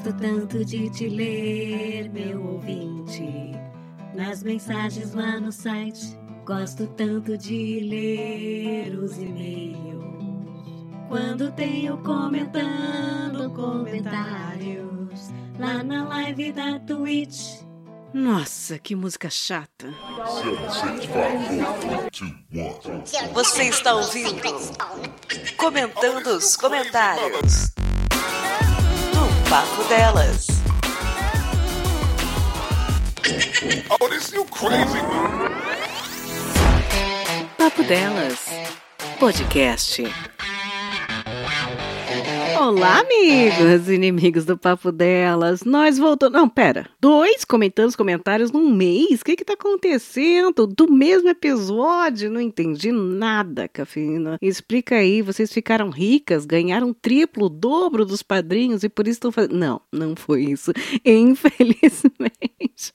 Gosto tanto de te ler, meu ouvinte, nas mensagens lá no site. Gosto tanto de ler os e-mails. Quando tenho comentando comentários lá na live da Twitch. Nossa, que música chata. Você está ouvindo? Comentando os comentários. Papo Delas. Oh, this you crazy. Papo Delas. Podcast. Olá, amigos, inimigos do Papo Delas. Nós voltamos. Não, pera. Dois comentando os comentários num mês? O que que tá acontecendo? Do mesmo episódio? Não entendi nada, Cafeína. Explica aí, vocês ficaram ricas, ganharam triplo, dobro dos padrinhos e por isso estão fazendo. Não, não foi isso. Infelizmente.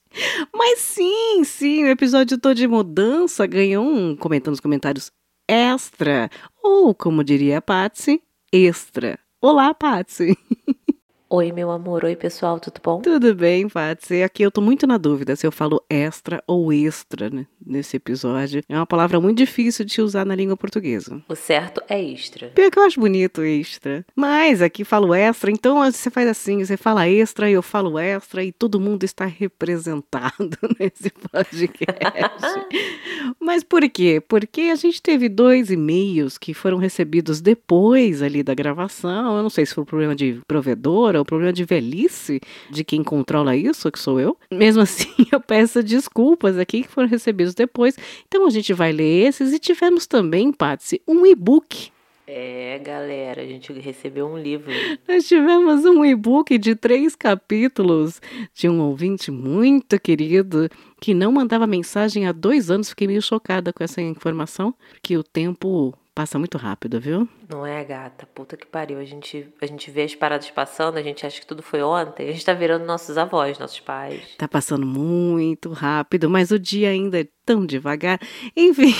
Mas sim, sim, o episódio todo de mudança ganhou um comentando os comentários extra. Ou, como diria a Patsy, extra. Olá, Patsy. Oi, meu amor. Oi, pessoal, tudo bom? Tudo bem, Patsy? Aqui eu tô muito na dúvida se eu falo extra ou extra né, nesse episódio. É uma palavra muito difícil de usar na língua portuguesa. O certo é extra. Pior que eu acho bonito extra. Mas aqui falo extra, então você faz assim, você fala extra e eu falo extra e todo mundo está representado nesse podcast. Mas por quê? Porque a gente teve dois e-mails que foram recebidos depois ali da gravação. Eu não sei se foi um problema de provedor problema de velhice de quem controla isso, que sou eu. Mesmo assim, eu peço desculpas aqui que foram recebidos depois. Então a gente vai ler esses e tivemos também, Patsy, um e-book É, galera, a gente recebeu um livro. Nós tivemos um e-book de três capítulos de um ouvinte muito querido que não mandava mensagem há dois anos. Fiquei meio chocada com essa informação, porque o tempo passa muito rápido, viu? Não é, gata? Puta que pariu. A gente, a gente vê as paradas passando, a gente acha que tudo foi ontem. A gente tá virando nossos avós, nossos pais. Tá passando muito rápido, mas o dia ainda é tão devagar. Enfim.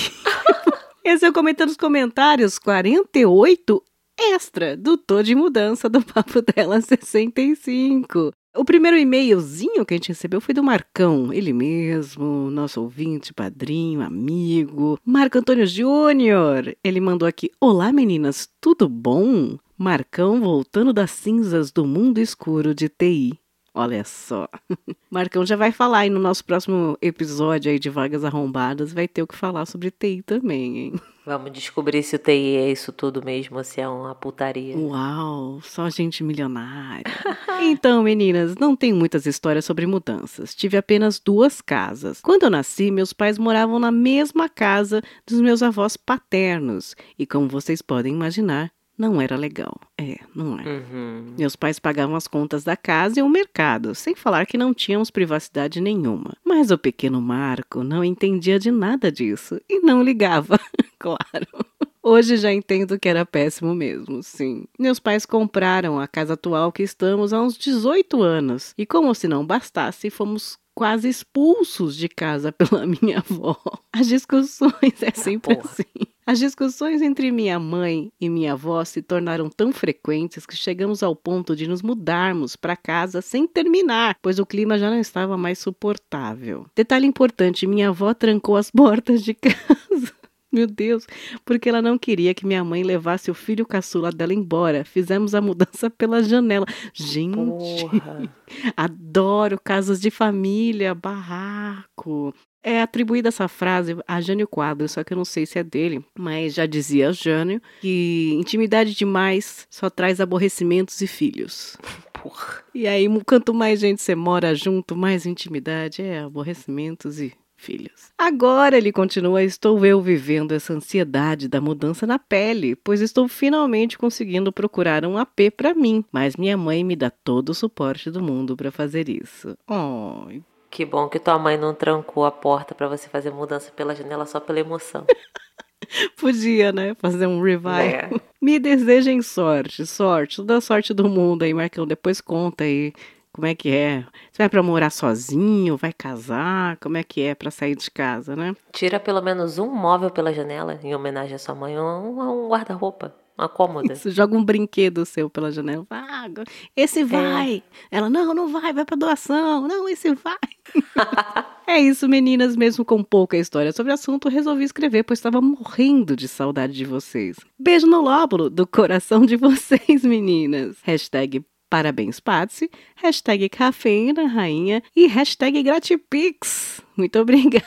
Esse é o Comentando nos Comentários 48 extra do Tô de Mudança do Papo Dela 65. O primeiro e-mailzinho que a gente recebeu foi do Marcão, ele mesmo, nosso ouvinte, padrinho, amigo, Marco Antônio Júnior. Ele mandou aqui: Olá meninas, tudo bom? Marcão voltando das cinzas do mundo escuro de TI. Olha só. Marcão já vai falar aí no nosso próximo episódio aí de Vagas Arrombadas, vai ter o que falar sobre TI também, hein? Vamos descobrir se o TI é isso tudo mesmo, se é uma putaria. Uau, só gente milionária. então, meninas, não tem muitas histórias sobre mudanças. Tive apenas duas casas. Quando eu nasci, meus pais moravam na mesma casa dos meus avós paternos. E como vocês podem imaginar, não era legal. É, não é. Uhum. Meus pais pagavam as contas da casa e o mercado, sem falar que não tínhamos privacidade nenhuma. Mas o pequeno Marco não entendia de nada disso e não ligava, claro. Hoje já entendo que era péssimo mesmo, sim. Meus pais compraram a casa atual que estamos há uns 18 anos e, como se não bastasse, fomos quase expulsos de casa pela minha avó. As discussões é sempre porra. assim. As discussões entre minha mãe e minha avó se tornaram tão frequentes que chegamos ao ponto de nos mudarmos para casa sem terminar, pois o clima já não estava mais suportável. Detalhe importante: minha avó trancou as portas de casa. Meu Deus, porque ela não queria que minha mãe levasse o filho caçula dela embora. Fizemos a mudança pela janela. Gente, Porra. adoro casas de família, barraco. É atribuída essa frase a Jânio Quadros, só que eu não sei se é dele, mas já dizia Jânio que intimidade demais só traz aborrecimentos e filhos. Porra. E aí, quanto mais gente você mora junto, mais intimidade é aborrecimentos e filhos. Agora ele continua, estou eu vivendo essa ansiedade da mudança na pele, pois estou finalmente conseguindo procurar um AP para mim, mas minha mãe me dá todo o suporte do mundo para fazer isso. Oh, Que bom que tua mãe não trancou a porta pra você fazer mudança pela janela só pela emoção. podia, né, fazer um revival. É. Me desejem sorte, sorte, toda a sorte do mundo aí, Marcão. Depois conta aí como é que é. Você vai pra morar sozinho, vai casar, como é que é pra sair de casa, né? Tira pelo menos um móvel pela janela em homenagem à sua mãe, um, um guarda-roupa. Uma cômoda. Isso, joga um brinquedo seu pela janela. Ah, esse vai. Ela, não, não vai, vai pra doação. Não, esse vai. é isso, meninas, mesmo com pouca história sobre o assunto, resolvi escrever, pois estava morrendo de saudade de vocês. Beijo no lóbulo do coração de vocês, meninas. Hashtag Parabéns, Patsy. Hashtag Cafeína Rainha. E hashtag Gratipix. Muito obrigada.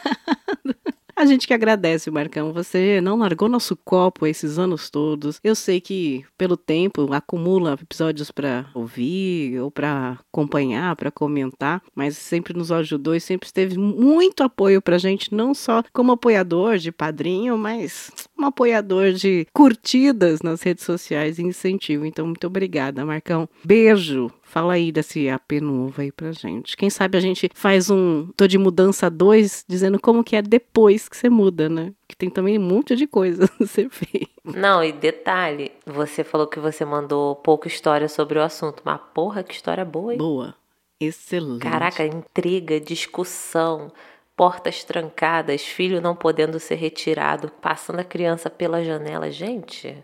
A gente que agradece, Marcão. Você não largou nosso copo esses anos todos. Eu sei que, pelo tempo, acumula episódios para ouvir ou para acompanhar, para comentar, mas sempre nos ajudou e sempre esteve muito apoio pra gente, não só como apoiador de padrinho, mas um apoiador de curtidas nas redes sociais e incentivo. Então, muito obrigada, Marcão. Beijo. Fala aí desse AP novo aí pra gente. Quem sabe a gente faz um Tô de Mudança 2, dizendo como que é depois que você muda, né? Que tem também um monte de coisa a ser feito. Não, e detalhe, você falou que você mandou pouca história sobre o assunto, mas porra, que história boa, hein? Boa. Excelente. Caraca, intriga, discussão, portas trancadas, filho não podendo ser retirado, passando a criança pela janela. Gente,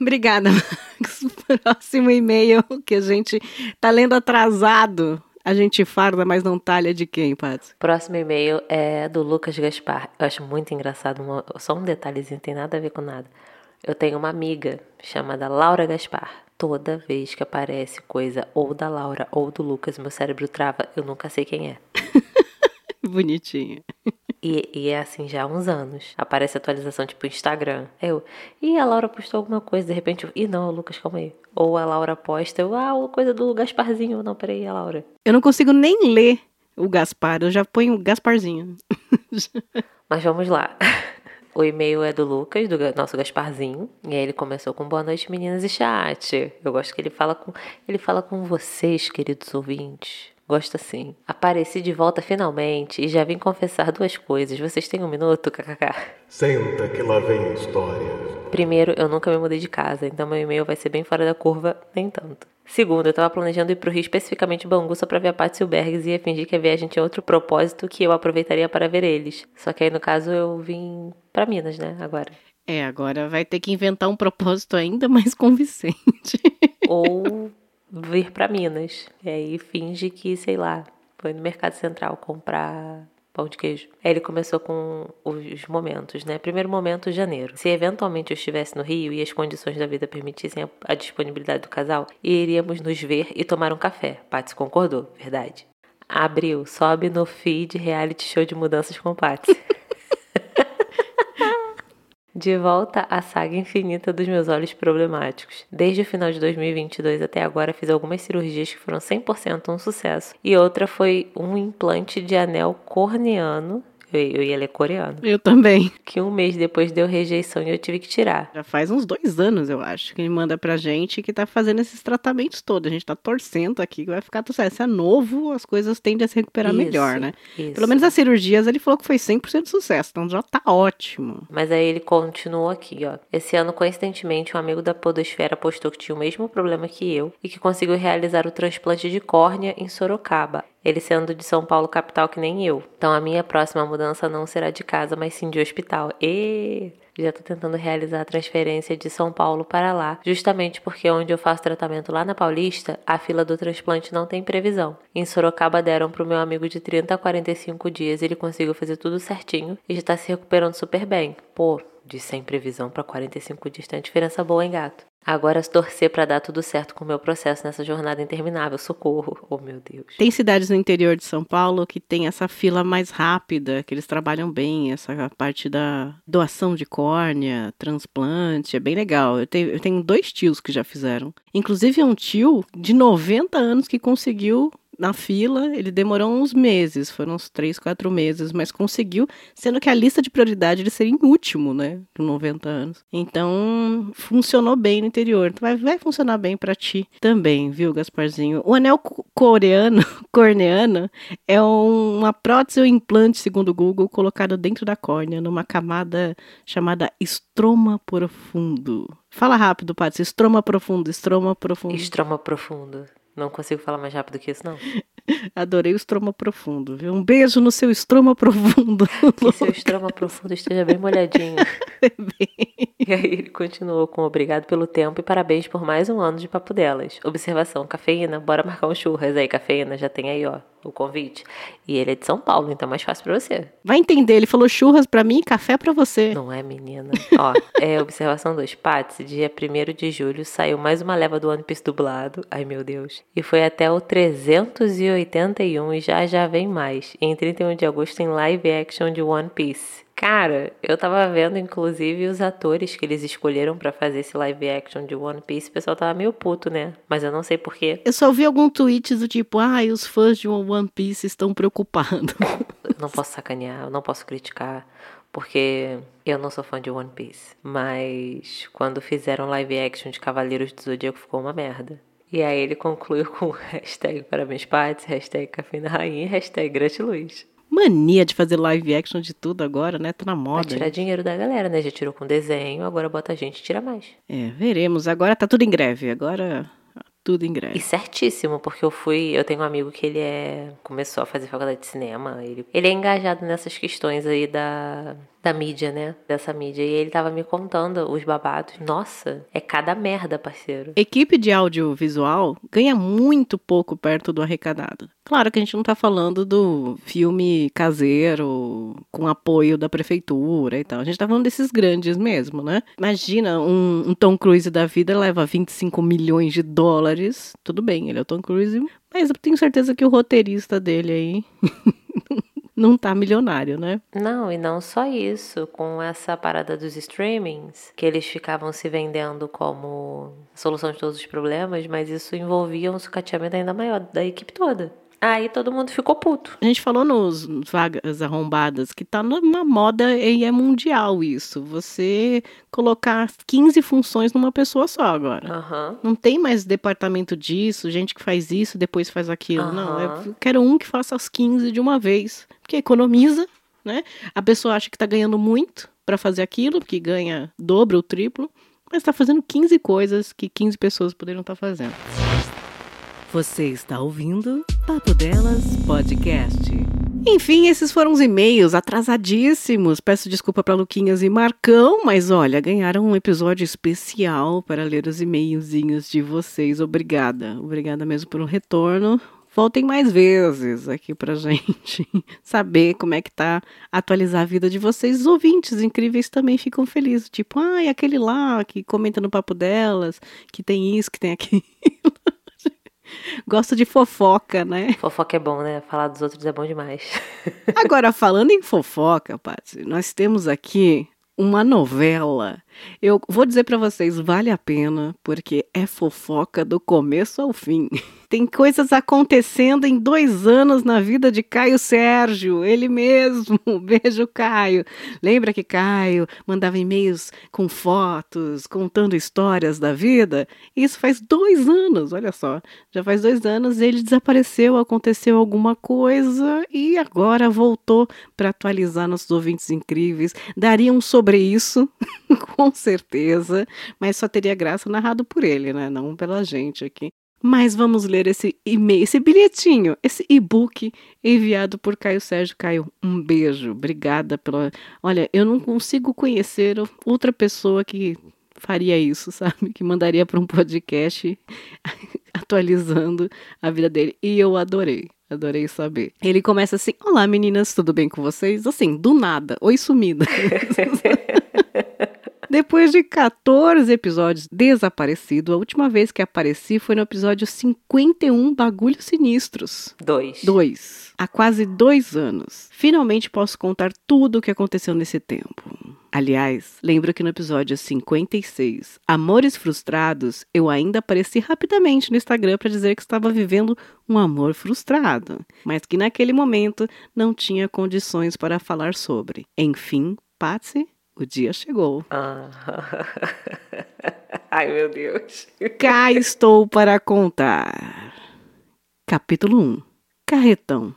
Obrigada, Max. Próximo e-mail que a gente tá lendo atrasado. A gente farda, mas não talha de quem, Paty? Próximo e-mail é do Lucas Gaspar. Eu acho muito engraçado, só um detalhezinho, tem nada a ver com nada. Eu tenho uma amiga chamada Laura Gaspar. Toda vez que aparece coisa ou da Laura ou do Lucas, meu cérebro trava, eu nunca sei quem é. Bonitinha. E, e, é assim já há uns anos. Aparece atualização tipo Instagram. Eu, e a Laura postou alguma coisa, de repente eu, ih não, Lucas, calma aí. Ou a Laura posta, eu, ah, coisa do Gasparzinho. Não, peraí, a Laura. Eu não consigo nem ler o Gaspar, eu já ponho o Gasparzinho. Mas vamos lá. O e-mail é do Lucas, do nosso Gasparzinho. E aí ele começou com boa noite, meninas e chat. Eu gosto que ele fala com ele fala com vocês, queridos ouvintes. Gosto assim. Apareci de volta finalmente e já vim confessar duas coisas. Vocês têm um minuto, kkk? Senta que lá vem a história. Primeiro, eu nunca me mudei de casa, então meu e-mail vai ser bem fora da curva, nem tanto. Segundo, eu tava planejando ir pro Rio, especificamente Bangu, só pra ver a Paty Silbergs e ia fingir que a viagem tinha outro propósito que eu aproveitaria para ver eles. Só que aí, no caso, eu vim pra Minas, né, agora. É, agora vai ter que inventar um propósito ainda mais convincente. Ou vir para Minas. E aí finge que, sei lá, foi no Mercado Central comprar pão de queijo. Aí ele começou com os momentos, né? Primeiro momento, janeiro. Se eventualmente eu estivesse no Rio e as condições da vida permitissem a, disponibilidade do casal, iríamos nos ver e tomar um café. Patsy concordou, verdade. Abril, sobe no feed reality show de mudanças com Patsy. De volta à saga infinita dos meus olhos problemáticos. Desde o final de 2022 até agora fiz algumas cirurgias que foram 100% um sucesso. E outra foi um implante de anel corneano eu, ia ler coreano. Eu também. Que um mês depois deu rejeição e eu tive que tirar. Já faz uns dois anos, eu acho, que ele manda pra gente que tá fazendo esses tratamentos todos. A gente tá torcendo aqui que vai ficar tudo certo. Se é novo, as coisas tendem a se recuperar Isso, melhor, né? isso. Pelo menos as cirurgias ele falou que foi 100% de sucesso, então já tá ótimo. Mas aí ele continuou aqui, ó. Esse ano, coincidentemente, um amigo da Podosfera postou que tinha o mesmo problema que eu e que conseguiu realizar o transplante de córnea em Sorocaba ele sendo de São Paulo capital que nem eu. Então a minha próxima mudança não será de casa, mas sim de hospital. E já tô tentando realizar a transferência de São Paulo para lá, justamente porque onde eu faço tratamento lá na Paulista, a fila do transplante não tem previsão. Em Sorocaba deram pro meu amigo de 30 a 45 dias, ele conseguiu fazer tudo certinho e já tá se recuperando super bem. Pô, de sem previsão para 45 dias tem diferença boa, hein, gato? Agora torcer para dar tudo certo com o meu processo nessa jornada interminável. Socorro. Oh, meu Deus. Tem cidades no interior de São Paulo que tem essa fila mais rápida, que eles trabalham bem, essa parte da doação de córnea, transplante, é bem legal. Eu tenho, eu tenho dois tios que já fizeram. Inclusive um tio de 90 anos que conseguiu na fila, ele demorou uns meses, foram uns três, quatro meses, mas conseguiu, sendo que a lista de prioridade ele seria em último, né, com 90 anos. Então, funcionou bem no interior. Então, vai, vai funcionar bem para ti também, viu, Gasparzinho? O anel coreano, corneano, é um, uma prótese ou implante, segundo o Google, colocado dentro da córnea, numa camada chamada estroma profundo. Fala rápido, Paty. Estroma profundo, estroma profundo. Estroma profundo. Não consigo falar mais rápido que isso, não. Adorei o estroma profundo, viu? Um beijo no seu estroma profundo. Que seu estroma profundo esteja bem molhadinho. E aí ele continuou com obrigado pelo tempo e parabéns por mais um ano de papo delas. Observação, cafeína, bora marcar um churras aí, cafeína, já tem aí, ó, o convite. E ele é de São Paulo, então é mais fácil pra você. Vai entender, ele falou churras pra mim, café pra você. Não é, menina? Ó, é observação 2. Patsy, dia 1 de julho, saiu mais uma leva do One Piece dublado. Ai, meu Deus. E foi até o 381 e já já vem mais. Em 31 de agosto em live action de One Piece. Cara, eu tava vendo, inclusive, os atores que eles escolheram pra fazer esse live action de One Piece. O pessoal tava meio puto, né? Mas eu não sei porquê. Eu só vi algum tweet do tipo, ai, os fãs de One Piece estão preocupados. Eu não posso sacanear, eu não posso criticar, porque eu não sou fã de One Piece. Mas quando fizeram live action de Cavaleiros do Zodíaco ficou uma merda. E aí ele concluiu com hashtag parabéns Patsy, hashtag cafeína rainha e hashtag gratiluz. Mania de fazer live action de tudo agora, né? Tá na Vai moda. tirar dinheiro da galera, né? Já tirou com desenho, agora bota a gente e tira mais. É, veremos. Agora tá tudo em greve. Agora tudo em greve. E certíssimo, porque eu fui. Eu tenho um amigo que ele é. começou a fazer faculdade de cinema. Ele, ele é engajado nessas questões aí da. da mídia, né? Dessa mídia. E ele tava me contando os babados. Nossa, é cada merda, parceiro. Equipe de audiovisual ganha muito pouco perto do arrecadado. Claro que a gente não tá falando do filme caseiro com apoio da prefeitura e tal. A gente tá falando desses grandes mesmo, né? Imagina, um, um Tom Cruise da vida leva 25 milhões de dólares. Tudo bem, ele é o Tom Cruise, mas eu tenho certeza que o roteirista dele aí não tá milionário, né? Não, e não só isso, com essa parada dos streamings, que eles ficavam se vendendo como solução de todos os problemas, mas isso envolvia um sucateamento ainda maior da equipe toda. Aí todo mundo ficou puto. A gente falou nos vagas arrombadas que tá numa moda e é mundial isso. Você colocar 15 funções numa pessoa só agora. Aham. Não tem mais departamento disso, gente que faz isso, depois faz aquilo. Não, Aham. eu quero um que faça as 15 de uma vez. Porque economiza, né? A pessoa acha que tá ganhando muito para fazer aquilo, que ganha dobro ou triplo, mas tá fazendo 15 coisas que 15 pessoas poderiam estar fazendo. Você está ouvindo Papo Delas Podcast. Enfim, esses foram os e-mails atrasadíssimos. Peço desculpa para Luquinhas e Marcão, mas olha, ganharam um episódio especial para ler os e-mailzinhos de vocês. Obrigada. Obrigada mesmo pelo retorno. Voltem mais vezes aqui pra gente saber como é que tá, atualizar a vida de vocês. Os ouvintes incríveis também ficam felizes. Tipo, ai, aquele lá que comenta no papo delas, que tem isso, que tem aquilo. Gosto de fofoca, né? Fofoca é bom, né? Falar dos outros é bom demais. Agora, falando em fofoca, Patsy, nós temos aqui uma novela. Eu vou dizer pra vocês, vale a pena, porque é fofoca do começo ao fim. Tem coisas acontecendo em dois anos na vida de Caio Sérgio, ele mesmo. Beijo, Caio. Lembra que Caio mandava e-mails com fotos, contando histórias da vida? Isso faz dois anos, olha só. Já faz dois anos ele desapareceu, aconteceu alguma coisa e agora voltou para atualizar nossos ouvintes incríveis. Dariam sobre isso, com certeza, mas só teria graça narrado por ele, né? Não pela gente aqui. Mas vamos ler esse e-mail, esse bilhetinho, esse e-book enviado por Caio Sérgio. Caio, um beijo. Obrigada pela. Olha, eu não consigo conhecer outra pessoa que faria isso, sabe? Que mandaria para um podcast atualizando a vida dele. E eu adorei. Adorei saber. Ele começa assim: Olá meninas, tudo bem com vocês? Assim, do nada. Oi, sumida. Depois de 14 episódios desaparecido, a última vez que apareci foi no episódio 51 Bagulhos Sinistros. Dois. 2. Há quase dois anos. Finalmente posso contar tudo o que aconteceu nesse tempo. Aliás, lembro que no episódio 56, Amores Frustrados, eu ainda apareci rapidamente no Instagram para dizer que estava vivendo um amor frustrado, mas que naquele momento não tinha condições para falar sobre. Enfim, Patsy, o dia chegou. Ah. Ai, meu Deus. Cá estou para contar. Capítulo 1 Carretão.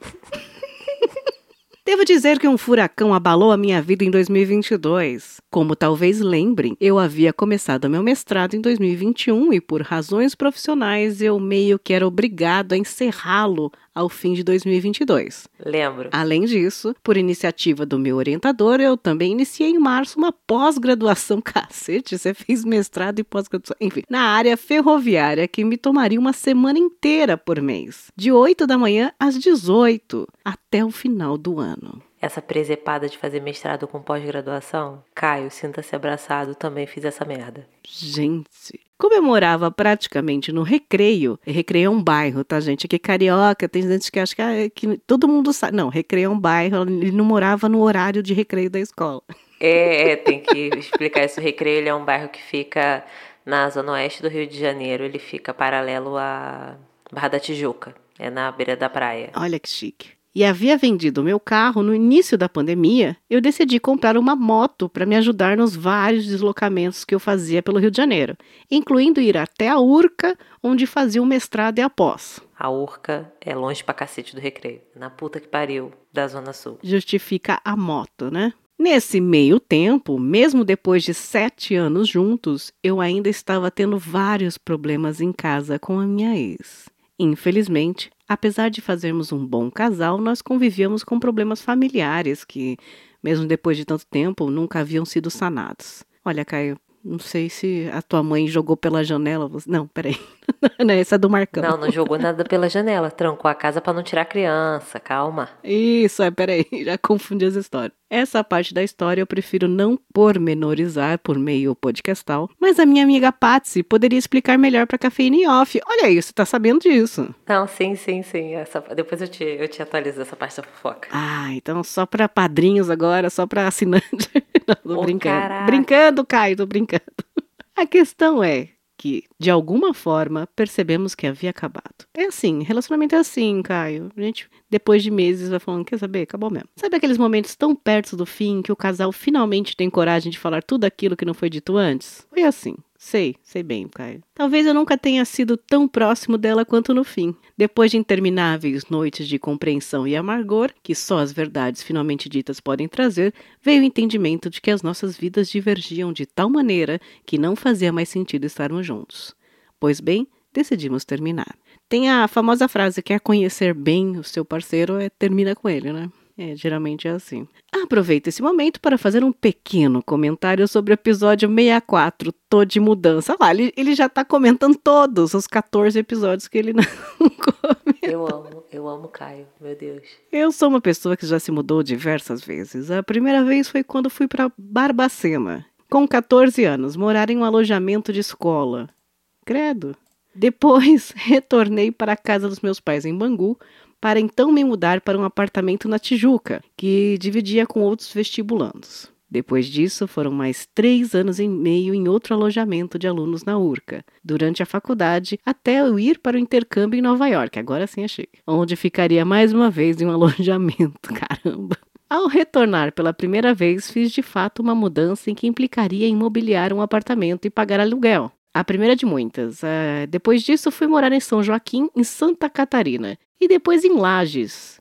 Devo dizer que um furacão abalou a minha vida em 2022. Como talvez lembrem, eu havia começado meu mestrado em 2021 e, por razões profissionais, eu meio que era obrigado a encerrá-lo ao fim de 2022. Lembro. Além disso, por iniciativa do meu orientador, eu também iniciei em março uma pós-graduação. Cacete, você fez mestrado e pós-graduação. Enfim, na área ferroviária, que me tomaria uma semana inteira por mês, de 8 da manhã às 18, até o final do ano. Essa presepada de fazer mestrado com pós-graduação? Caio, sinta-se abraçado, também fiz essa merda. Gente, como eu morava praticamente no Recreio, Recreio é um bairro, tá, gente? Aqui carioca, tem gente que acha que, ah, que todo mundo sabe. Não, Recreio é um bairro, ele não morava no horário de recreio da escola. É, é tem que explicar isso. O Recreio ele é um bairro que fica na zona oeste do Rio de Janeiro, ele fica paralelo à Barra da Tijuca, é na beira da praia. Olha que chique e havia vendido meu carro no início da pandemia, eu decidi comprar uma moto para me ajudar nos vários deslocamentos que eu fazia pelo Rio de Janeiro, incluindo ir até a Urca, onde fazia o mestrado e a pós. A Urca é longe pra cacete do recreio, na puta que pariu da Zona Sul. Justifica a moto, né? Nesse meio tempo, mesmo depois de sete anos juntos, eu ainda estava tendo vários problemas em casa com a minha ex. Infelizmente, apesar de fazermos um bom casal, nós convivíamos com problemas familiares que, mesmo depois de tanto tempo, nunca haviam sido sanados. Olha, Caio, não sei se a tua mãe jogou pela janela. Não, peraí. não, essa é do Marcão. Não, não jogou nada pela janela. Trancou a casa para não tirar a criança. Calma. Isso, é, peraí. Já confundi as histórias. Essa parte da história eu prefiro não pormenorizar por meio podcastal, mas a minha amiga Patsy poderia explicar melhor para Cafeína em Off. Olha aí, você tá sabendo disso. Não, sim, sim, sim. Essa, depois eu te, eu te atualizo essa parte da fofoca. Ah, então só para padrinhos agora, só para assinantes. tô oh, brincando. Caraca. Brincando, Caio, tô brincando. A questão é, que, de alguma forma, percebemos que havia acabado. É assim, relacionamento é assim, Caio. A gente, depois de meses, vai falando, quer saber? Acabou mesmo. Sabe aqueles momentos tão perto do fim que o casal finalmente tem coragem de falar tudo aquilo que não foi dito antes? Foi assim. Sei, sei bem, Caio. Talvez eu nunca tenha sido tão próximo dela quanto no fim. Depois de intermináveis noites de compreensão e amargor, que só as verdades finalmente ditas podem trazer, veio o entendimento de que as nossas vidas divergiam de tal maneira que não fazia mais sentido estarmos juntos. Pois bem, decidimos terminar. Tem a famosa frase: quer conhecer bem o seu parceiro, é termina com ele, né? É, geralmente é assim. Aproveito esse momento para fazer um pequeno comentário sobre o episódio 64, Tô de Mudança. Olha lá, ele, ele já está comentando todos os 14 episódios que ele não comenta. Eu amo, eu amo Caio, meu Deus. Eu sou uma pessoa que já se mudou diversas vezes. A primeira vez foi quando fui para Barbacena, com 14 anos, morar em um alojamento de escola. Credo. Depois, retornei para a casa dos meus pais em Bangu, para então me mudar para um apartamento na Tijuca, que dividia com outros vestibulandos. Depois disso, foram mais três anos e meio em outro alojamento de alunos na URCA, durante a faculdade, até eu ir para o intercâmbio em Nova York, agora sim achei, onde ficaria mais uma vez em um alojamento, caramba. Ao retornar pela primeira vez, fiz de fato uma mudança em que implicaria imobiliar um apartamento e pagar aluguel. A primeira de muitas. Uh, depois disso, fui morar em São Joaquim, em Santa Catarina, e depois em Lages,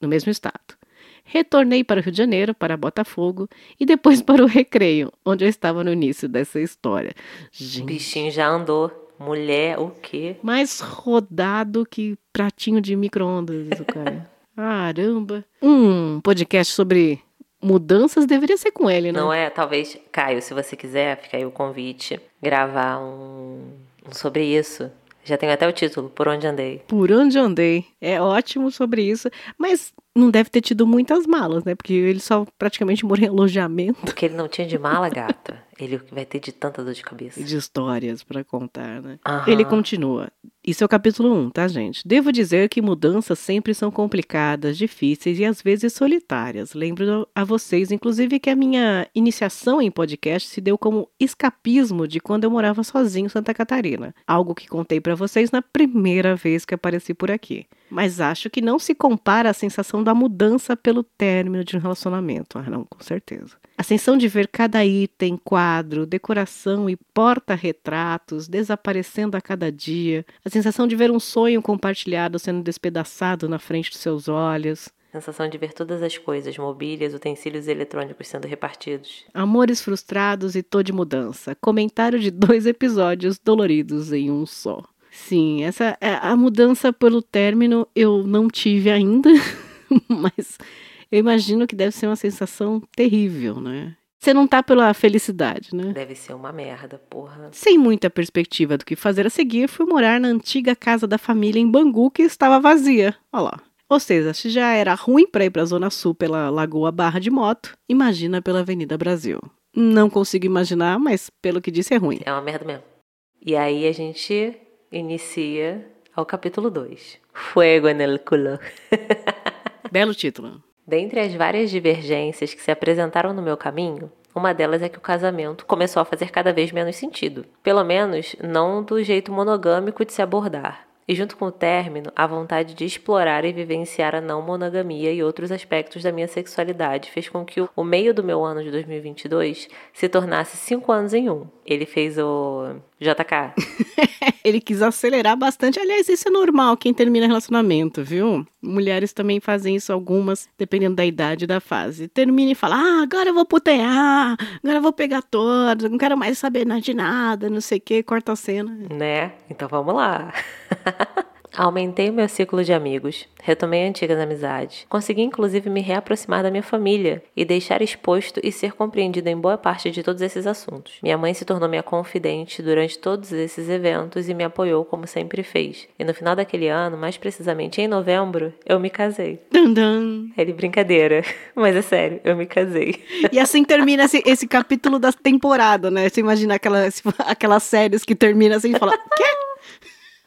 no mesmo estado. Retornei para o Rio de Janeiro, para Botafogo e depois para o Recreio, onde eu estava no início dessa história. Gente, Bichinho já andou. Mulher, o quê? Mais rodado que pratinho de micro-ondas, cara. Caramba. Um podcast sobre mudanças deveria ser com ele, né? Não é? Talvez, Caio, se você quiser, fica aí o convite, gravar um, um sobre isso. Já tenho até o título, Por Onde Andei. Por Onde Andei. É ótimo sobre isso. Mas não deve ter tido muitas malas, né? Porque ele só praticamente morou em alojamento. Porque ele não tinha de mala, gata. Ele vai ter de tanta dor de cabeça. E de histórias para contar, né? Ele continua. Isso é o capítulo 1, tá, gente? Devo dizer que mudanças sempre são complicadas, difíceis e às vezes solitárias. Lembro a vocês, inclusive, que a minha iniciação em podcast se deu como escapismo de quando eu morava sozinho em Santa Catarina. Algo que contei para vocês na primeira vez que apareci por aqui mas acho que não se compara à sensação da mudança pelo término de um relacionamento. Ah, não, com certeza. A sensação de ver cada item, quadro, decoração e porta-retratos desaparecendo a cada dia, a sensação de ver um sonho compartilhado sendo despedaçado na frente dos seus olhos. Sensação de ver todas as coisas, mobílias, utensílios eletrônicos sendo repartidos. Amores frustrados e tô de mudança. Comentário de dois episódios doloridos em um só. Sim, essa é a mudança pelo término eu não tive ainda, mas eu imagino que deve ser uma sensação terrível, né? Você não tá pela felicidade, né? Deve ser uma merda, porra. Sem muita perspectiva do que fazer a seguir, fui morar na antiga casa da família em Bangu, que estava vazia. Olha lá. Ou seja, se já era ruim para ir para a Zona Sul pela Lagoa Barra de moto, imagina pela Avenida Brasil. Não consigo imaginar, mas pelo que disse é ruim. É uma merda mesmo. E aí a gente inicia ao capítulo 2. Fuego en el culo. Belo título. Dentre as várias divergências que se apresentaram no meu caminho, uma delas é que o casamento começou a fazer cada vez menos sentido. Pelo menos não do jeito monogâmico de se abordar. E junto com o término, a vontade de explorar e vivenciar a não monogamia e outros aspectos da minha sexualidade fez com que o meio do meu ano de 2022 se tornasse cinco anos em um. Ele fez o JK. Ele quis acelerar bastante. Aliás, isso é normal quem termina relacionamento, viu? Mulheres também fazem isso, algumas, dependendo da idade e da fase. Termina e fala: Ah, agora eu vou putear, agora eu vou pegar todos, não quero mais saber de nada, não sei o que, corta a cena. Né? Então vamos lá. Aumentei o meu ciclo de amigos, retomei antigas amizades, consegui inclusive me reaproximar da minha família e deixar exposto e ser compreendido em boa parte de todos esses assuntos. Minha mãe se tornou minha confidente durante todos esses eventos e me apoiou como sempre fez. E no final daquele ano, mais precisamente em novembro, eu me casei. Dun, dun. É de brincadeira, mas é sério, eu me casei. E assim termina esse, esse capítulo da temporada, né? Você imagina aquelas, aquelas séries que termina assim e fala: Quê?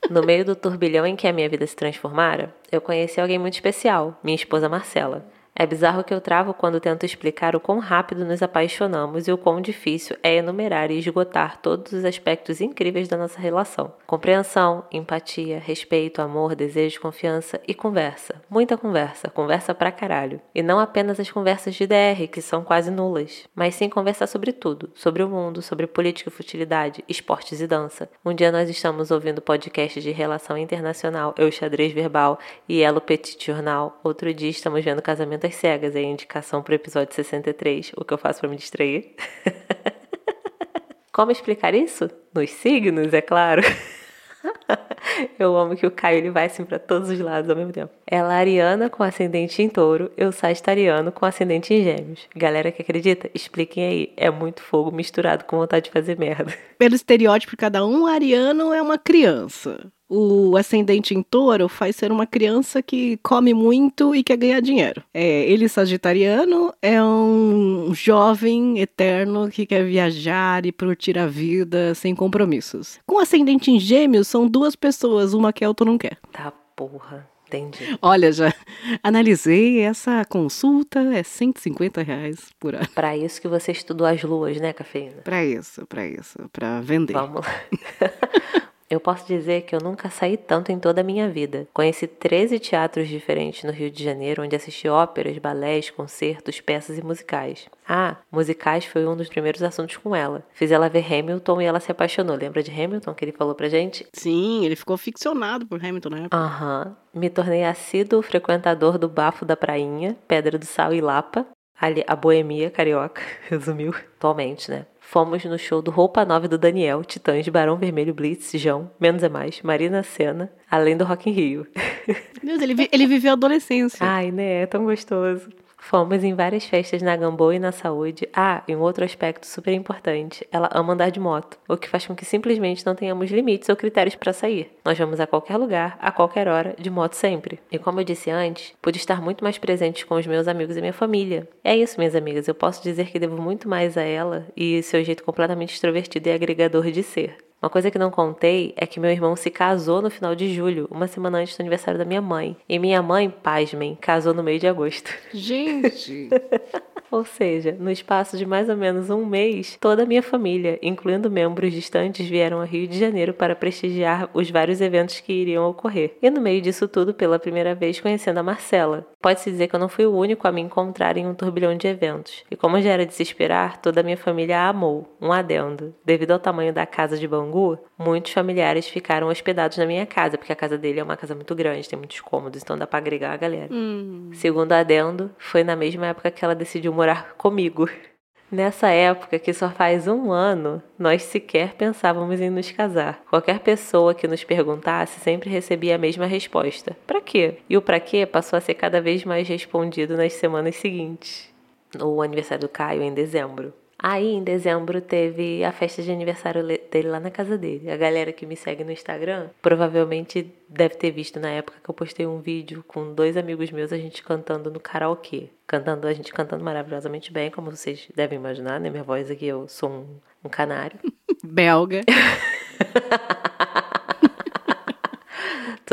No meio do turbilhão em que a minha vida se transformara, eu conheci alguém muito especial, minha esposa Marcela. É bizarro que eu travo quando tento explicar o quão rápido nos apaixonamos e o quão difícil é enumerar e esgotar todos os aspectos incríveis da nossa relação. Compreensão, empatia, respeito, amor, desejo, confiança e conversa. Muita conversa, conversa pra caralho. E não apenas as conversas de DR, que são quase nulas, mas sim conversar sobre tudo, sobre o mundo, sobre política e futilidade, esportes e dança. Um dia nós estamos ouvindo podcast de relação internacional, Eu Xadrez Verbal e Elo Petit Jornal. Outro dia estamos vendo casamento às cegas, é a indicação pro episódio 63, o que eu faço para me distrair. Como explicar isso? Nos signos, é claro. Eu amo que o Caio ele vai assim para todos os lados ao mesmo tempo. Ela é ariana com ascendente em touro, eu sagitariano com ascendente em gêmeos. Galera que acredita, expliquem aí. É muito fogo misturado com vontade de fazer merda. Pelo estereótipo cada um, o ariano é uma criança. O ascendente em touro faz ser uma criança que come muito e quer ganhar dinheiro. É, ele, sagitariano, é um jovem eterno que quer viajar e curtir a vida sem compromissos. Com ascendente em gêmeos, são duas pessoas, uma quer, outra não quer. Tá porra. Entendi. Olha, já analisei essa consulta, é 150 reais por ano. Pra isso que você estudou as luas, né, cafeína? Pra isso, pra isso, pra vender. Vamos lá. Eu posso dizer que eu nunca saí tanto em toda a minha vida. Conheci 13 teatros diferentes no Rio de Janeiro, onde assisti óperas, balés, concertos, peças e musicais. Ah, musicais foi um dos primeiros assuntos com ela. Fiz ela ver Hamilton e ela se apaixonou. Lembra de Hamilton que ele falou pra gente? Sim, ele ficou ficcionado por Hamilton na época. Aham. Me tornei assíduo frequentador do Bafo da Prainha, Pedra do Sal e Lapa. Ali, a boemia carioca, resumiu. Atualmente, né? Fomos no show do Roupa Nova do Daniel, Titãs, Barão Vermelho, Blitz, João, Menos é Mais, Marina Senna, além do Rock in Rio. Deus, ele, vi- ele viveu a adolescência. Ai, né? É tão gostoso. Fomos em várias festas na Gamboa e na Saúde. Ah, e um outro aspecto super importante. Ela ama andar de moto, o que faz com que simplesmente não tenhamos limites ou critérios para sair. Nós vamos a qualquer lugar, a qualquer hora, de moto sempre. E como eu disse antes, pude estar muito mais presente com os meus amigos e minha família. É isso, minhas amigas. Eu posso dizer que devo muito mais a ela e seu jeito completamente extrovertido e agregador de ser. Uma coisa que não contei é que meu irmão se casou no final de julho, uma semana antes do aniversário da minha mãe. E minha mãe, pasmem, casou no meio de agosto. Gente, Ou seja, no espaço de mais ou menos um mês, toda a minha família, incluindo membros distantes, vieram ao Rio de Janeiro para prestigiar os vários eventos que iriam ocorrer. E no meio disso tudo, pela primeira vez, conhecendo a Marcela. Pode-se dizer que eu não fui o único a me encontrar em um turbilhão de eventos. E como já era de se esperar, toda a minha família a amou. Um adendo. Devido ao tamanho da casa de Bangu, muitos familiares ficaram hospedados na minha casa, porque a casa dele é uma casa muito grande, tem muitos cômodos, então dá pra agregar a galera. Hum. Segundo adendo, foi na mesma época que ela decidiu morar comigo. Nessa época, que só faz um ano, nós sequer pensávamos em nos casar. Qualquer pessoa que nos perguntasse sempre recebia a mesma resposta: pra quê? E o pra quê passou a ser cada vez mais respondido nas semanas seguintes. O aniversário do Caio em dezembro. Aí, em dezembro, teve a festa de aniversário dele lá na casa dele. A galera que me segue no Instagram provavelmente deve ter visto na época que eu postei um vídeo com dois amigos meus, a gente cantando no karaokê. Cantando, a gente cantando maravilhosamente bem, como vocês devem imaginar, né? Minha voz aqui, eu sou um, um canário. Belga.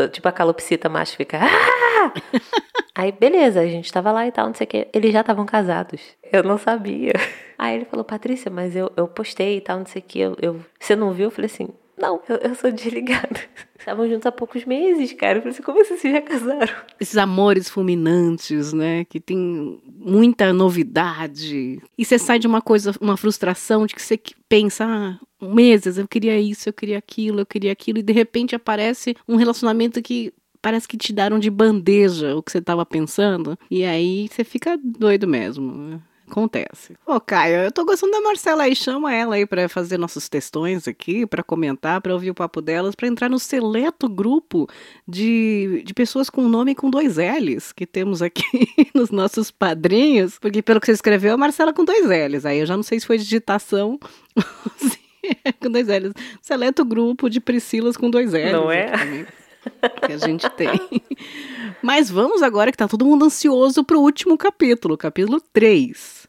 Tô, tipo a calopsita macho fica. Ah! Aí, beleza, a gente tava lá e tal, não sei o que. Eles já estavam casados. Eu não sabia. Aí ele falou, Patrícia, mas eu, eu postei e tal, não sei o que. Eu, eu, você não viu? Eu falei assim, não, eu, eu sou desligada. Estavam juntos há poucos meses, cara. Eu falei assim, como vocês se já casaram? Esses amores fulminantes, né? Que tem muita novidade. E você sai de uma coisa, uma frustração de que você pensa, ah, meses, eu queria isso, eu queria aquilo, eu queria aquilo. E de repente aparece um relacionamento que parece que te deram de bandeja o que você estava pensando. E aí você fica doido mesmo. Acontece. Ô, Caio, eu tô gostando da Marcela aí. Chama ela aí para fazer nossos textões aqui, para comentar, para ouvir o papo delas, para entrar no seleto grupo de, de pessoas com nome com dois L's que temos aqui nos nossos padrinhos. Porque pelo que você escreveu, a Marcela com dois L's. Aí eu já não sei se foi digitação com dois L's. Seleto grupo de Priscilas com dois L's. Não é? que a gente tem. Mas vamos agora que tá todo mundo ansioso pro último capítulo, capítulo 3,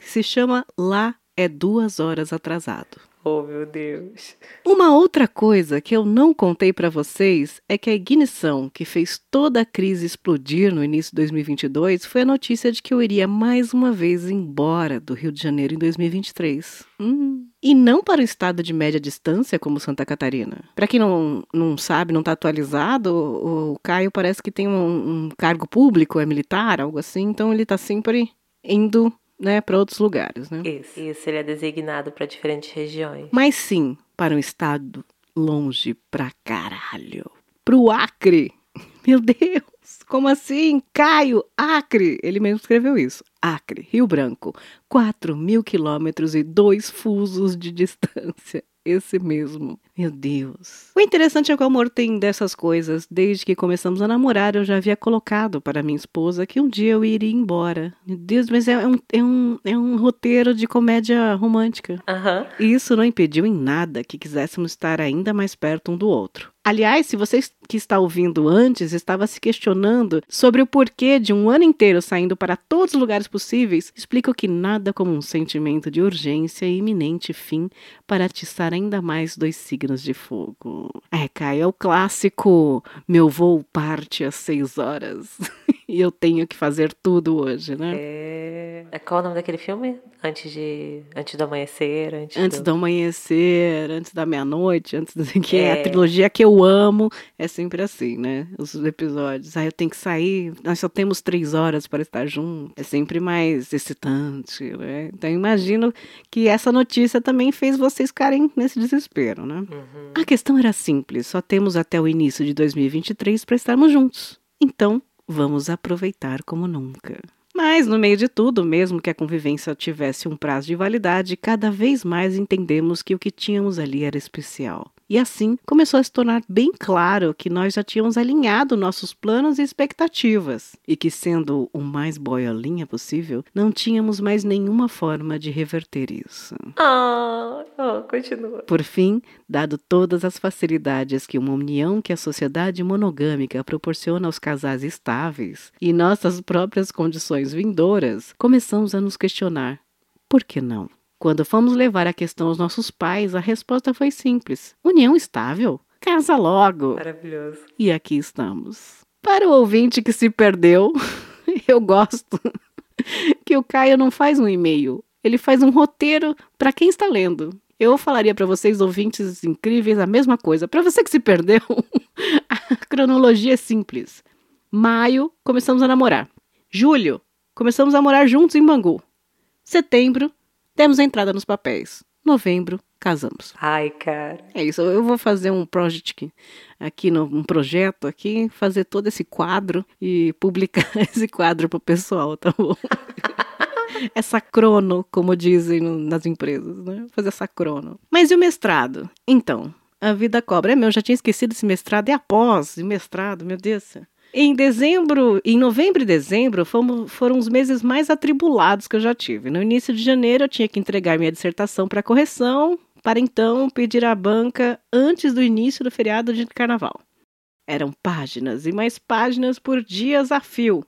que se chama Lá é duas horas atrasado. Oh, meu Deus. Uma outra coisa que eu não contei para vocês é que a ignição que fez toda a crise explodir no início de 2022 foi a notícia de que eu iria mais uma vez embora do Rio de Janeiro em 2023. Hum. E não para o estado de média distância como Santa Catarina. Para quem não, não sabe, não está atualizado, o, o, Caio parece que tem um, um cargo público, é militar, algo assim, então ele está sempre indo né, para outros lugares, né? Isso, isso, ele é designado para diferentes regiões. Mas sim, para um estado longe pra caralho. Pro Acre. Meu Deus, como assim? Caio, Acre. Ele mesmo escreveu isso. Acre, Rio Branco, 4 mil quilômetros e dois fusos de distância. Esse mesmo. Meu Deus. O interessante é que o amor tem dessas coisas. Desde que começamos a namorar, eu já havia colocado para minha esposa que um dia eu iria embora. Meu Deus, mas é um, é um, é um roteiro de comédia romântica. Aham. E isso não impediu em nada que quiséssemos estar ainda mais perto um do outro. Aliás, se você que está ouvindo antes estava se questionando sobre o porquê de um ano inteiro saindo para todos os lugares possíveis, explico que nada como um sentimento de urgência e iminente fim para atiçar ainda mais dois signos de fogo. É, Caio, é o clássico meu voo parte às seis horas e eu tenho que fazer tudo hoje, né? É... Qual o nome daquele filme? Antes de. Antes do amanhecer. Antes, Antes do... do amanhecer, antes da meia-noite, antes do que é. É. a trilogia que eu amo, é sempre assim, né? Os episódios. Aí eu tenho que sair, nós só temos três horas para estar juntos. É sempre mais excitante, né? Então eu imagino que essa notícia também fez vocês ficarem nesse desespero, né? Uhum. A questão era simples, só temos até o início de 2023 para estarmos juntos. Então, vamos aproveitar como nunca. Mas, no meio de tudo, mesmo que a convivência tivesse um prazo de validade, cada vez mais entendemos que o que tínhamos ali era especial. E assim começou a se tornar bem claro que nós já tínhamos alinhado nossos planos e expectativas, e que, sendo o mais boiolinha possível, não tínhamos mais nenhuma forma de reverter isso. Ah, oh, continua. Por fim, dado todas as facilidades que uma união que a sociedade monogâmica proporciona aos casais estáveis e nossas próprias condições vindouras, começamos a nos questionar: por que não? Quando fomos levar a questão aos nossos pais, a resposta foi simples: união estável? Casa logo! Maravilhoso. E aqui estamos. Para o ouvinte que se perdeu, eu gosto que o Caio não faz um e-mail, ele faz um roteiro para quem está lendo. Eu falaria para vocês, ouvintes incríveis, a mesma coisa. Para você que se perdeu, a cronologia é simples. Maio, começamos a namorar. Julho, começamos a morar juntos em Bangu. Setembro, temos a entrada nos papéis. Novembro, casamos. Ai, cara. É isso, eu vou fazer um project aqui, um projeto aqui, fazer todo esse quadro e publicar esse quadro pro pessoal, tá bom? essa crono, como dizem nas empresas, né? Fazer essa crono. Mas e o mestrado? Então, a vida cobra. É meu, eu já tinha esquecido esse mestrado. E após o mestrado, meu Deus. Em dezembro, em novembro e dezembro, fomos, foram os meses mais atribulados que eu já tive. No início de janeiro, eu tinha que entregar minha dissertação para correção, para então pedir à banca antes do início do feriado de carnaval. Eram páginas e mais páginas por dias a fio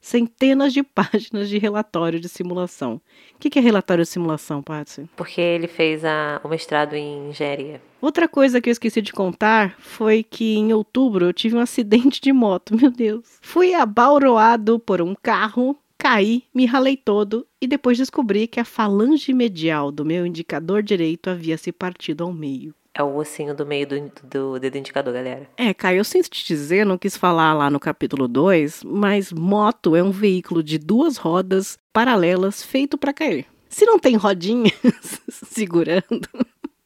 centenas de páginas de relatório de simulação. O que é relatório de simulação, Patsy? Porque ele fez a, o mestrado em engenharia. Outra coisa que eu esqueci de contar foi que em outubro eu tive um acidente de moto, meu Deus. Fui abauroado por um carro, caí, me ralei todo e depois descobri que a falange medial do meu indicador direito havia se partido ao meio. É o ossinho do meio do, do dedo indicador, galera. É, Caio, eu sinto te dizer, não quis falar lá no capítulo 2, mas moto é um veículo de duas rodas paralelas feito para cair. Se não tem rodinhas segurando,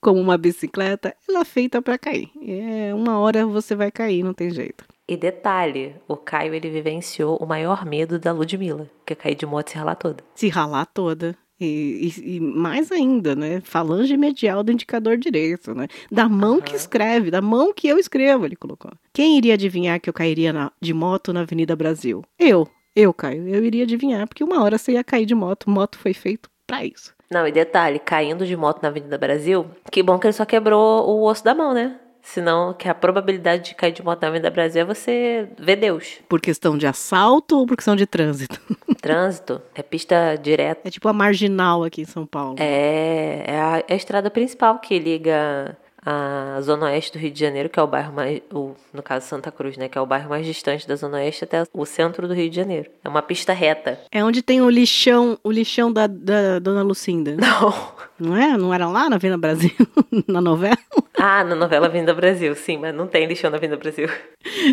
como uma bicicleta, ela é feita para cair. É, uma hora você vai cair, não tem jeito. E detalhe, o Caio ele vivenciou o maior medo da Ludmilla, que é cair de moto e se ralar toda. Se ralar toda. E, e, e, mais ainda, né? Falange medial do indicador direito, né? Da mão uhum. que escreve, da mão que eu escrevo, ele colocou. Quem iria adivinhar que eu cairia na, de moto na Avenida Brasil? Eu, eu, Caio. Eu iria adivinhar, porque uma hora você ia cair de moto. Moto foi feito para isso. Não, e detalhe, caindo de moto na Avenida Brasil, que bom que ele só quebrou o osso da mão, né? Senão, que a probabilidade de cair de moto na Avenida Brasil é você ver Deus. Por questão de assalto ou por questão de trânsito? Trânsito. É pista direta. É tipo a marginal aqui em São Paulo. É, é a, é a estrada principal que liga a zona oeste do Rio de Janeiro, que é o bairro mais, o, no caso Santa Cruz, né, que é o bairro mais distante da zona oeste até o centro do Rio de Janeiro. É uma pista reta. É onde tem o lixão, o lixão da, da Dona Lucinda. Não. Não é? Não era lá na Venda Brasil, na novela? Ah, na novela Vinda Brasil, sim, mas não tem lixão na Vinda Brasil.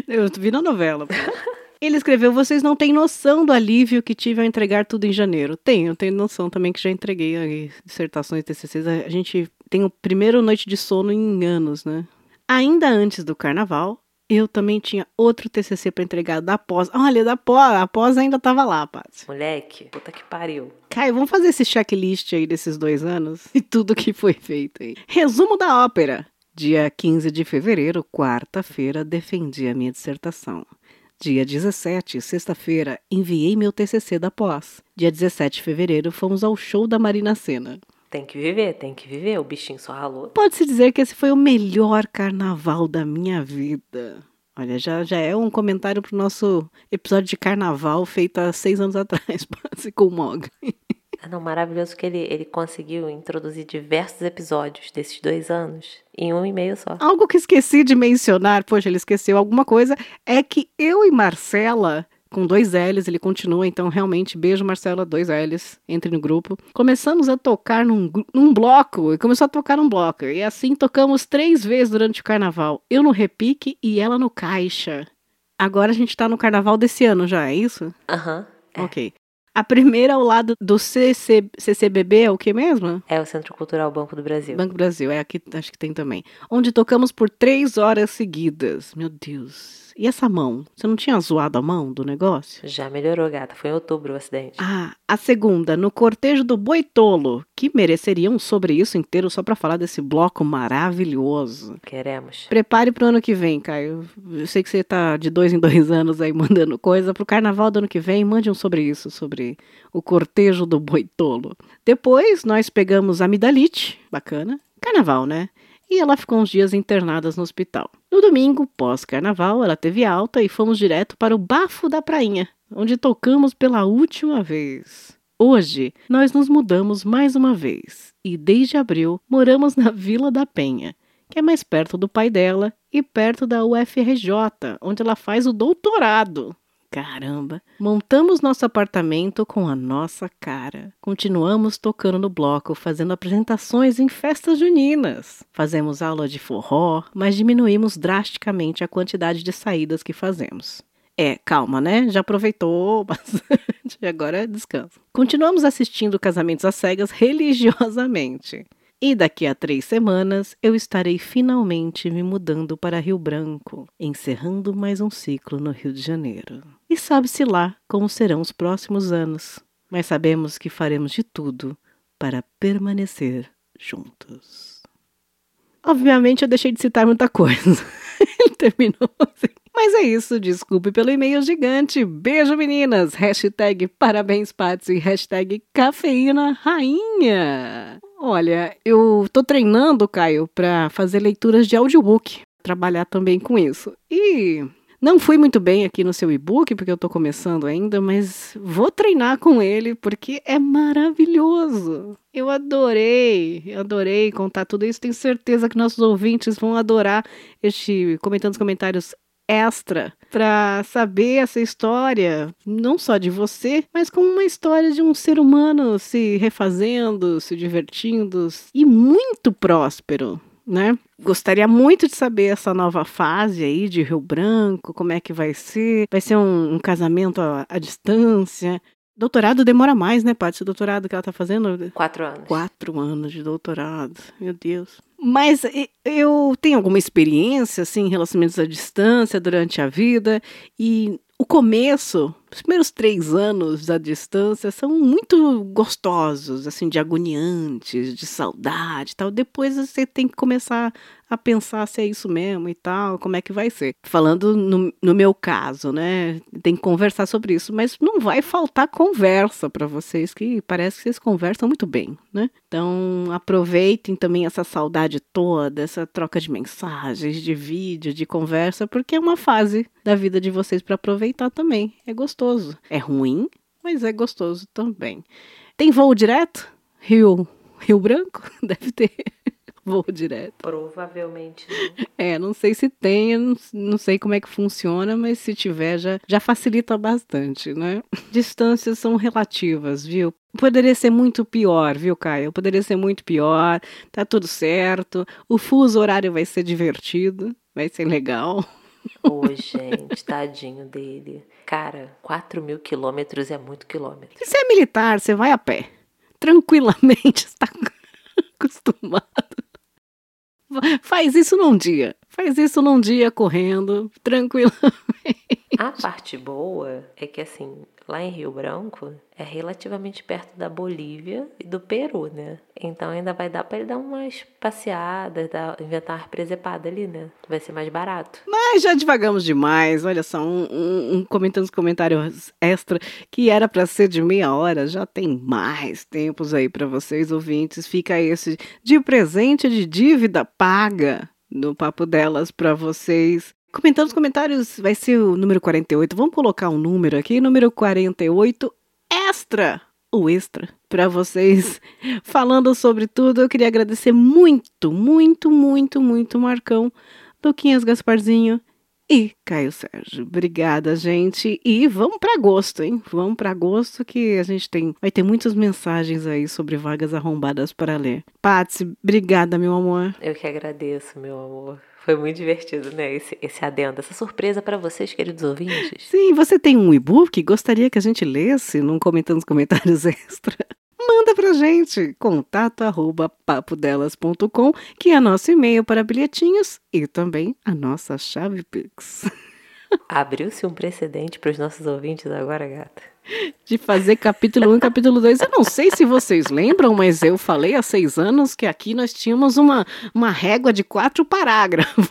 Eu vi na novela. Ele escreveu: Vocês não têm noção do alívio que tive ao entregar tudo em janeiro. Tenho, tenho noção também que já entreguei aí, dissertações, TCCs. A gente tem o primeiro noite de sono em anos, né? Ainda antes do carnaval, eu também tinha outro TCC para entregar da pós. Olha, da pós, a pós ainda tava lá, Paz. Moleque, puta que pariu. Caio, vamos fazer esse checklist aí desses dois anos e tudo que foi feito aí. Resumo da ópera. Dia 15 de fevereiro, quarta-feira, defendi a minha dissertação. Dia 17, sexta-feira, enviei meu TCC da pós. Dia 17 de fevereiro, fomos ao show da Marina Sena. Tem que viver, tem que viver, o bichinho só ralou. Pode-se dizer que esse foi o melhor carnaval da minha vida. Olha, já, já é um comentário pro nosso episódio de carnaval feito há seis anos atrás, com o Mog. Ah, não, maravilhoso que ele, ele conseguiu introduzir diversos episódios desses dois anos em um e meio só. Algo que esqueci de mencionar, poxa, ele esqueceu alguma coisa, é que eu e Marcela com dois L's, ele continua, então realmente, beijo Marcela, dois L's, entre no grupo. Começamos a tocar num, num bloco, e começou a tocar num bloco, e assim tocamos três vezes durante o carnaval. Eu no repique e ela no caixa. Agora a gente tá no carnaval desse ano já, é isso? Aham. Uhum, é. Ok. A primeira ao lado do CC, CCBB é o que mesmo? É o Centro Cultural Banco do Brasil. Banco do Brasil, é aqui, acho que tem também. Onde tocamos por três horas seguidas. Meu Deus. E essa mão? Você não tinha zoado a mão do negócio? Já melhorou, gata. Foi em outubro o acidente. Ah, a segunda, no cortejo do Boitolo, que mereceria um sobre isso inteiro só para falar desse bloco maravilhoso. Queremos. Prepare pro ano que vem, Caio. Eu sei que você tá de dois em dois anos aí mandando coisa. Pro carnaval do ano que vem, mande um sobre isso, sobre o cortejo do Boitolo. Depois, nós pegamos a amidalite, bacana. Carnaval, né? E ela ficou uns dias internada no hospital. No domingo, pós-carnaval, ela teve alta e fomos direto para o Bafo da Prainha, onde tocamos pela última vez. Hoje, nós nos mudamos mais uma vez e, desde abril, moramos na Vila da Penha, que é mais perto do pai dela e perto da UFRJ, onde ela faz o doutorado. Caramba! Montamos nosso apartamento com a nossa cara. Continuamos tocando no bloco, fazendo apresentações em festas juninas. Fazemos aula de forró, mas diminuímos drasticamente a quantidade de saídas que fazemos. É, calma, né? Já aproveitou bastante, agora descansa. Continuamos assistindo casamentos às cegas religiosamente. E daqui a três semanas eu estarei finalmente me mudando para Rio Branco, encerrando mais um ciclo no Rio de Janeiro. E sabe-se lá como serão os próximos anos, mas sabemos que faremos de tudo para permanecer juntos. Obviamente eu deixei de citar muita coisa. Ele terminou assim. Mas é isso, desculpe pelo e-mail gigante. Beijo, meninas. Hashtag parabéns, Patsy. Hashtag cafeína rainha. Olha, eu tô treinando, Caio, para fazer leituras de audiobook. Trabalhar também com isso. E não fui muito bem aqui no seu e-book, porque eu tô começando ainda, mas vou treinar com ele, porque é maravilhoso. Eu adorei, adorei contar tudo isso. Tenho certeza que nossos ouvintes vão adorar este comentando os comentários extra para saber essa história, não só de você, mas como uma história de um ser humano se refazendo, se divertindo e muito próspero. Né? Gostaria muito de saber essa nova fase aí de Rio Branco, como é que vai ser? Vai ser um, um casamento à, à distância? Doutorado demora mais, né, Paty? O doutorado que ela tá fazendo? Quatro anos. Quatro anos de doutorado. Meu Deus. Mas eu tenho alguma experiência, assim, em relacionamentos à distância durante a vida. E o começo, os primeiros três anos da distância são muito gostosos, assim, de agoniantes, de saudade e tal. Depois você tem que começar a pensar se é isso mesmo e tal, como é que vai ser. Falando no, no meu caso, né? Tem que conversar sobre isso, mas não vai faltar conversa para vocês, que parece que vocês conversam muito bem, né? Então aproveitem também essa saudade toda, essa troca de mensagens, de vídeo, de conversa, porque é uma fase da vida de vocês para aproveitar também. É gostoso. É ruim, mas é gostoso também. Tem voo direto? Rio, Rio Branco? Deve ter voo direto. Provavelmente não. É, não sei se tem, não, não sei como é que funciona, mas se tiver já, já facilita bastante, né? Distâncias são relativas, viu? Poderia ser muito pior, viu, Caio? Poderia ser muito pior, tá tudo certo. O fuso horário vai ser divertido, vai ser legal. Ô, gente, tadinho dele. Cara, 4 mil quilômetros é muito quilômetro. E se é militar, você vai a pé. Tranquilamente, está acostumado. Faz isso num dia. Faz isso num dia correndo, tranquilamente. A parte boa é que, assim, lá em Rio Branco é relativamente perto da Bolívia e do Peru, né? Então ainda vai dar para ele dar umas passeadas, dar, inventar uma presepada ali, né? Vai ser mais barato. Mas já devagamos demais. Olha só, um, um, um comentando os comentários extra que era para ser de meia hora, já tem mais tempos aí para vocês ouvintes. Fica esse de presente de dívida paga no papo delas para vocês. Comentando os comentários, vai ser o número 48. Vamos colocar um número aqui, número 48 extra, o extra, para vocês falando sobre tudo. Eu queria agradecer muito, muito, muito, muito Marcão, Luquinhas Gasparzinho e Caio Sérgio. Obrigada, gente. E vamos para agosto, hein? Vamos para agosto que a gente tem vai ter muitas mensagens aí sobre vagas arrombadas para ler. Patsy, obrigada, meu amor. Eu que agradeço, meu amor. Foi muito divertido, né? Esse, esse adendo, essa surpresa para vocês, queridos ouvintes. Sim, você tem um e-book? Gostaria que a gente lesse num comentando nos comentários extra? Manda pra gente, contato arroba papodelas.com, que é nosso e-mail para bilhetinhos e também a nossa chave Pix. Abriu-se um precedente para os nossos ouvintes agora, gata. De fazer capítulo 1 e capítulo 2. Eu não sei se vocês lembram, mas eu falei há seis anos que aqui nós tínhamos uma, uma régua de quatro parágrafos.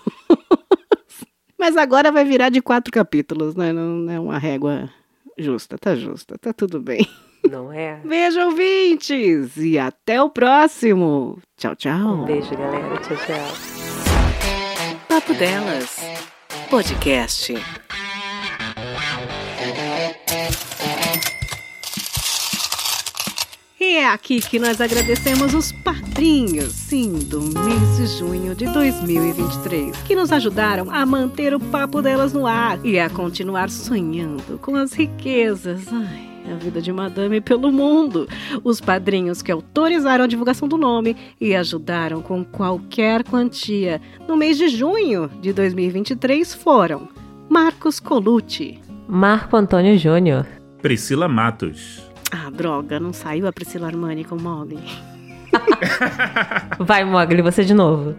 Mas agora vai virar de quatro capítulos, né? Não é uma régua justa, tá justa, tá tudo bem. Não é? Beijo, ouvintes! E até o próximo! Tchau, tchau! Um beijo, galera. Tchau, tchau. Papo Delas. Podcast. E é aqui que nós agradecemos os padrinhos, sim, do mês de junho de 2023, que nos ajudaram a manter o papo delas no ar e a continuar sonhando com as riquezas. Ai a vida de Madame pelo mundo. Os padrinhos que autorizaram a divulgação do nome e ajudaram com qualquer quantia no mês de junho de 2023 foram Marcos Colucci, Marco Antônio Júnior, Priscila Matos. Ah, droga, não saiu a Priscila Armani com Mogli. Vai, Mogli, você de novo.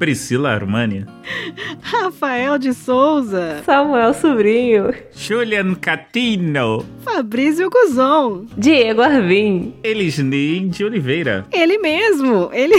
Priscila Armani. Rafael de Souza. Samuel Sobrinho. Julian Catino. Fabrício Guzon. Diego Arvim. Elisnei de Oliveira. Ele mesmo. Ele...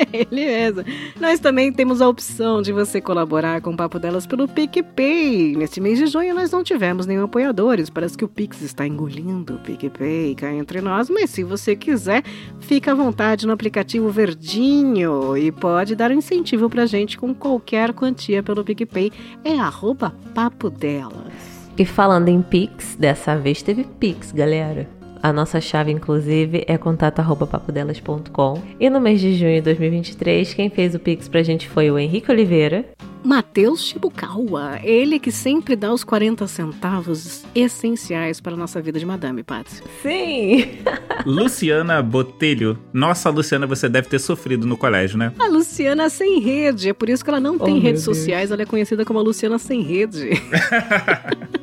Ele mesmo. Nós também temos a opção de você colaborar com o Papo Delas pelo PicPay. Neste mês de junho nós não tivemos nenhum apoiadores. Parece que o Pix está engolindo o PicPay cá entre nós. Mas se você quiser, fica à vontade no aplicativo verdinho e pode dar um incentivo pra gente com qualquer quantia pelo PicPay. É arroba Papo Delas. E falando em Pix, dessa vez teve Pix, galera. A nossa chave, inclusive, é contato.papodelas.com. E no mês de junho de 2023, quem fez o Pix pra gente foi o Henrique Oliveira. Matheus Chibukawa, ele que sempre dá os 40 centavos essenciais para a nossa vida de madame, Patsy. Sim! Luciana Botelho. Nossa, Luciana, você deve ter sofrido no colégio, né? A Luciana sem rede, é por isso que ela não tem Oh, redes meu Deus. sociais, ela é conhecida como a Luciana sem rede.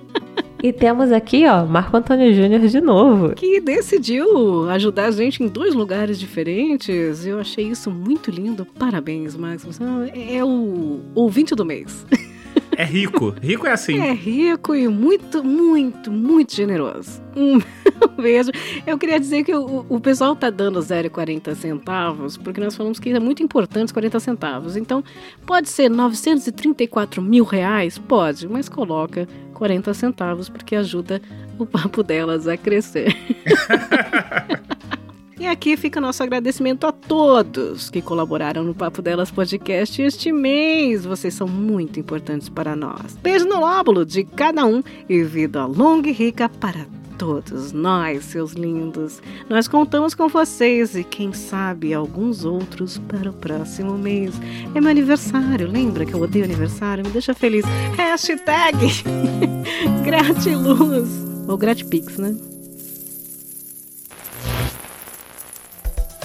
E temos aqui, ó, Marco Antônio Júnior de novo. que decidiu ajudar a gente em dois lugares diferentes. Eu achei isso muito lindo. Parabéns, Max. Você é o ouvinte do mês. É rico. Rico é assim. É rico e muito, muito, muito generoso. Um beijo. Eu queria dizer que o, o pessoal tá dando 0,40 centavos, porque nós falamos que é muito importante os 40 centavos. Então, pode ser 934 mil reais? Pode, mas coloca 40 centavos, porque ajuda o papo delas a crescer. E aqui fica nosso agradecimento a todos que colaboraram no Papo Delas Podcast este mês. Vocês são muito importantes para nós. Beijo no lóbulo de cada um e vida longa e rica para todos nós, seus lindos. Nós contamos com vocês e quem sabe alguns outros para o próximo mês. É meu aniversário, lembra que eu odeio aniversário? Me deixa feliz. Hashtag Gratiluz. Ou Gratipix, né?